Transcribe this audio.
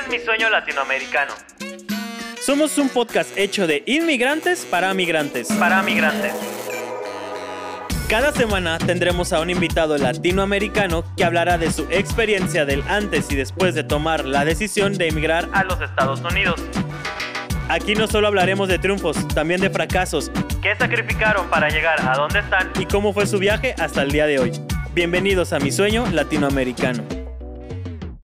es mi sueño latinoamericano. Somos un podcast hecho de inmigrantes para migrantes. Para migrantes. Cada semana tendremos a un invitado latinoamericano que hablará de su experiencia del antes y después de tomar la decisión de emigrar A los Estados Unidos. Aquí no solo hablaremos de triunfos, también de fracasos ¿Qué sacrificaron para llegar a donde están? y cómo fue su viaje hasta el día de hoy. Bienvenidos a mi sueño latinoamericano.